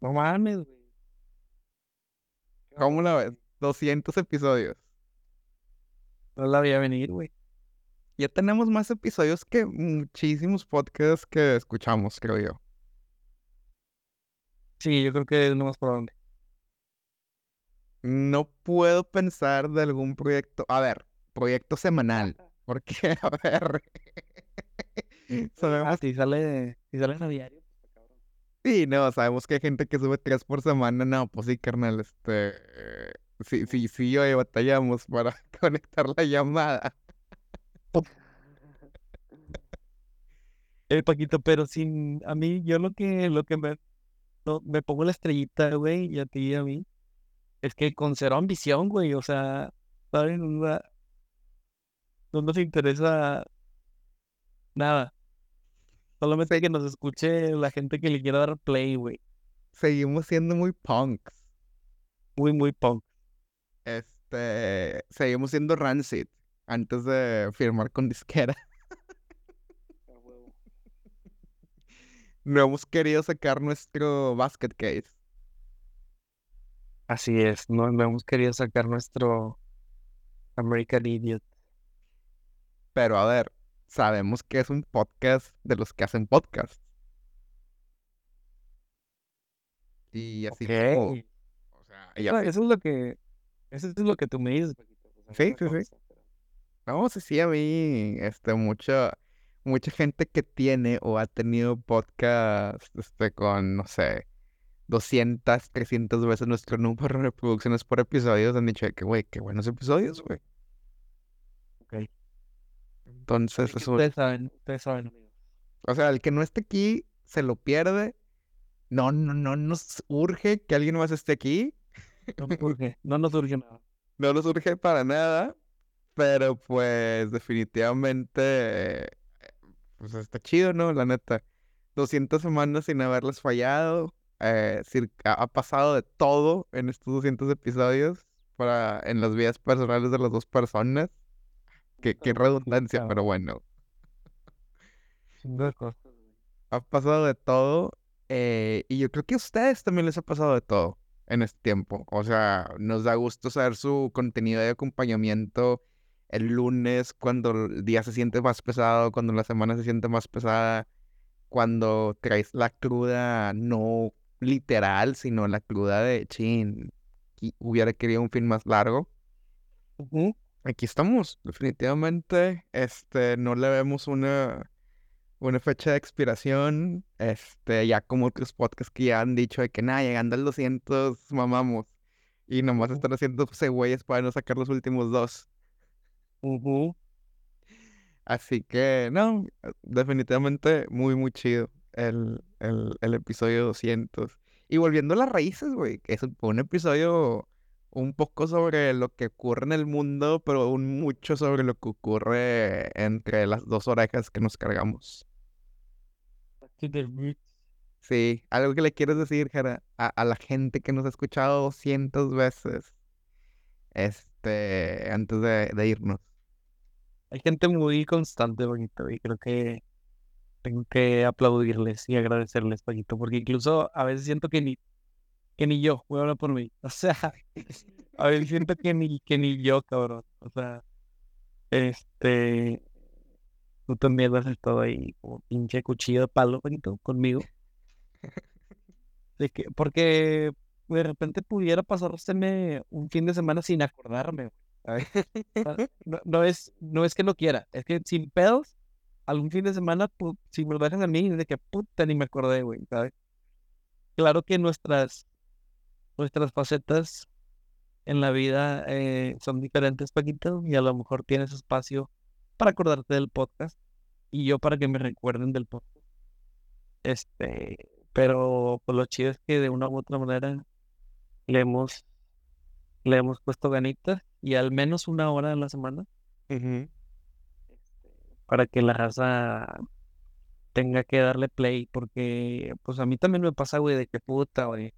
No mames, güey. ¿Cómo lo ves? 200 episodios. No la voy a venir, güey. Ya tenemos más episodios que muchísimos podcasts que escuchamos, creo yo. Sí, yo creo que no más por dónde. No puedo pensar de algún proyecto. A ver, proyecto semanal. Porque, <laughs> a ver. <laughs> sabemos... Ah, si sale, si sale a diario. Pues, sí, no, sabemos que hay gente que sube tres por semana. No, pues sí, carnal, este. Sí, sí, sí, hoy batallamos para <laughs> conectar la llamada. El Paquito, pero sin a mí, yo lo que, lo que me, me pongo la estrellita, güey, y a ti y a mí, es que con cero ambición, güey, o sea, ¿saben? No, no nos interesa nada. Solamente que nos escuche la gente que le quiera dar play, güey. Seguimos siendo muy punks. Muy, muy punk. Este, seguimos siendo rancid antes de firmar con disquera. <laughs> no hemos querido sacar nuestro basket case. Así es, no, hemos querido sacar nuestro American Idiot. Pero a ver, sabemos que es un podcast de los que hacen podcast. Y así como, o sea, eso es lo que eso es lo que tú me dices. sí, sí, sí. No, sí, sí, a mí, este, mucha, mucha gente que tiene o ha tenido podcast, este, con, no sé, 200, 300 veces nuestro número de reproducciones por episodios han dicho que, güey, qué buenos episodios, güey. Ok. Entonces, eso... Ustedes saben, ustedes saben, amigos. O sea, el que no esté aquí se lo pierde. No, no, no nos urge que alguien más esté aquí. No nos urge, no nos urge nada. <laughs> No nos urge para nada, pero pues definitivamente, pues está chido, ¿no? La neta. 200 semanas sin haberles fallado eh, ha pasado de todo en estos 200 episodios para, en las vidas personales de las dos personas. Qué, qué redundancia, pero bueno. Ha pasado de todo. Eh, y yo creo que a ustedes también les ha pasado de todo. en este tiempo. O sea, nos da gusto saber su contenido de acompañamiento el lunes cuando el día se siente más pesado, cuando la semana se siente más pesada, cuando traes la cruda no literal, sino la cruda de chin, hubiera querido un fin más largo. Aquí estamos, definitivamente. Este, no le vemos una, una fecha de expiración. Este, ya como otros podcasts que ya han dicho de que nada, llegando al 200 mamamos. Y nomás están haciendo güeyes para no sacar los últimos dos. Así que, no, definitivamente muy, muy chido el, el, el episodio 200. Y volviendo a las raíces, güey, es un episodio un poco sobre lo que ocurre en el mundo, pero un mucho sobre lo que ocurre entre las dos orejas que nos cargamos. Sí, algo que le quieres decir, Jara, a, la gente que nos ha escuchado cientos veces, este, antes de, irnos. Hay gente muy constante, bonito, y creo que tengo que aplaudirles y agradecerles, Paquito, porque incluso a veces siento que ni que ni yo, voy a hablar por mí. <laughs> O sea, a ver, siento que ni, que ni yo, cabrón. O sea, este, tú también vas a estar ahí como pinche cuchillo de palo, conmigo. De que, porque de repente pudiera pasárseme un fin de semana sin acordarme. <laughs> No, es, no es que no quiera, es que sin pedos, algún fin de semana, si me lo dejan a mí, es de que puta ni me acordé, güey, ¿sabes? Claro que nuestras nuestras facetas en la vida eh, son diferentes, Paquito, y a lo mejor tienes espacio para acordarte del podcast y yo para que me recuerden del podcast. Este, pero pues lo chido es que de una u otra manera le hemos, le hemos puesto ganitas y al menos una hora en la semana para que la raza tenga que darle play, porque pues a mí también me pasa, güey, de que puta, güey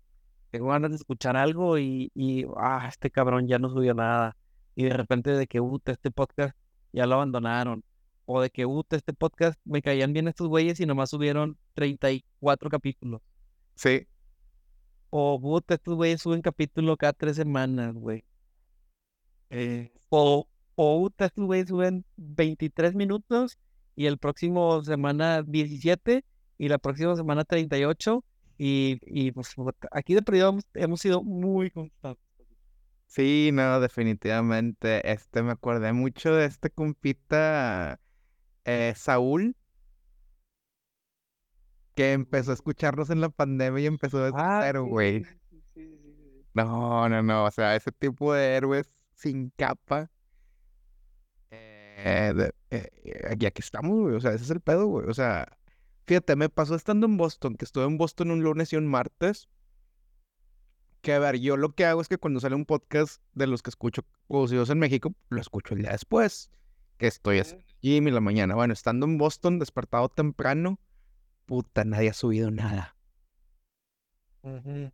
tengo ganas de escuchar algo y, y, ah, este cabrón ya no subió nada. Y de repente de que, uta, este podcast ya lo abandonaron. O de que, uta, este podcast me caían bien estos güeyes y nomás subieron 34 capítulos. Sí. O, puta, estos güeyes suben capítulo cada tres semanas, güey. Eh, o, o, estos güeyes suben 23 minutos y el próximo semana 17 y la próxima semana 38 y, y pues aquí de periodo hemos, sido muy constantes. Sí, no, definitivamente. Este, me acordé mucho de este compita eh, Saúl, que empezó a escucharnos en la pandemia y empezó a ah, cero, güey. no, no, no, o sea, ese tipo de héroes sin capa. Eh, eh, aquí, aquí estamos, güey, o sea, ese es el pedo, güey, o sea, Fíjate, me pasó estando en Boston, que estuve en Boston un lunes y un martes. Que a ver, yo lo que hago es que cuando sale un podcast de los que escucho producidos en México, lo escucho el día después. Que estoy en gym y la mañana. Bueno, estando en Boston, despertado temprano, puta, nadie ha subido nada.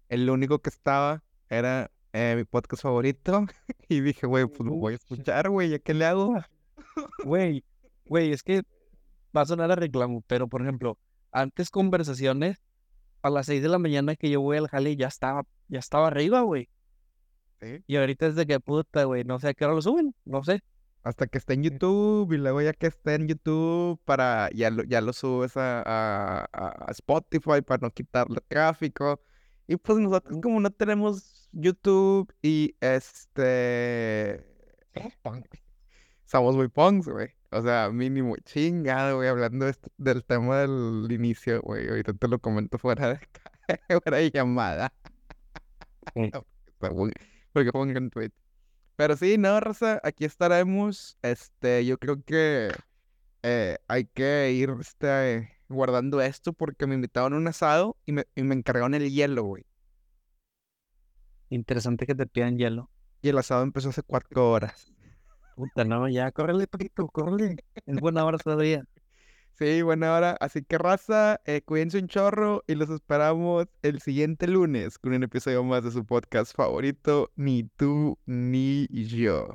El único que estaba era eh, mi podcast favorito. <laughs> y dije, güey, pues lo voy a escuchar, güey, ¿ya qué le hago? Güey, güey, es que va a sonar a reclamo, pero por ejemplo, antes conversaciones a las 6 de la mañana que yo voy al jale ya estaba, ya estaba arriba, güey. Y ahorita es de que puta, güey, no sé a qué hora lo suben, no sé. Hasta que esté en YouTube y luego ya que esté en YouTube para, ya lo, ya lo subes a, a, Spotify para no quitarle tráfico. Y pues nosotros como no tenemos YouTube y este... Somos muy punks, güey. O sea, mínimo, chingado, güey, hablando del tema del inicio, güey. Ahorita te lo comento fuera de, <laughs> fuera de llamada. Porque pongan tweet. Pero sí, no, Rosa, aquí estaremos. Este, yo creo que eh, hay que ir este, guardando esto porque me invitaron a un asado y me, y me encargaron el hielo, güey. Interesante que te pidan hielo. Y el asado empezó hace cuatro horas. Puta, no, ya, córrele, Paquito, córrele. Es buena hora todavía. Sí, buena hora. Así que raza, eh, cuídense un chorro y los esperamos el siguiente lunes con un episodio más de su podcast favorito, Ni tú ni yo.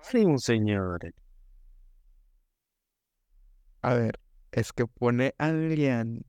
Sí, un señor. A ver, es que pone Adrián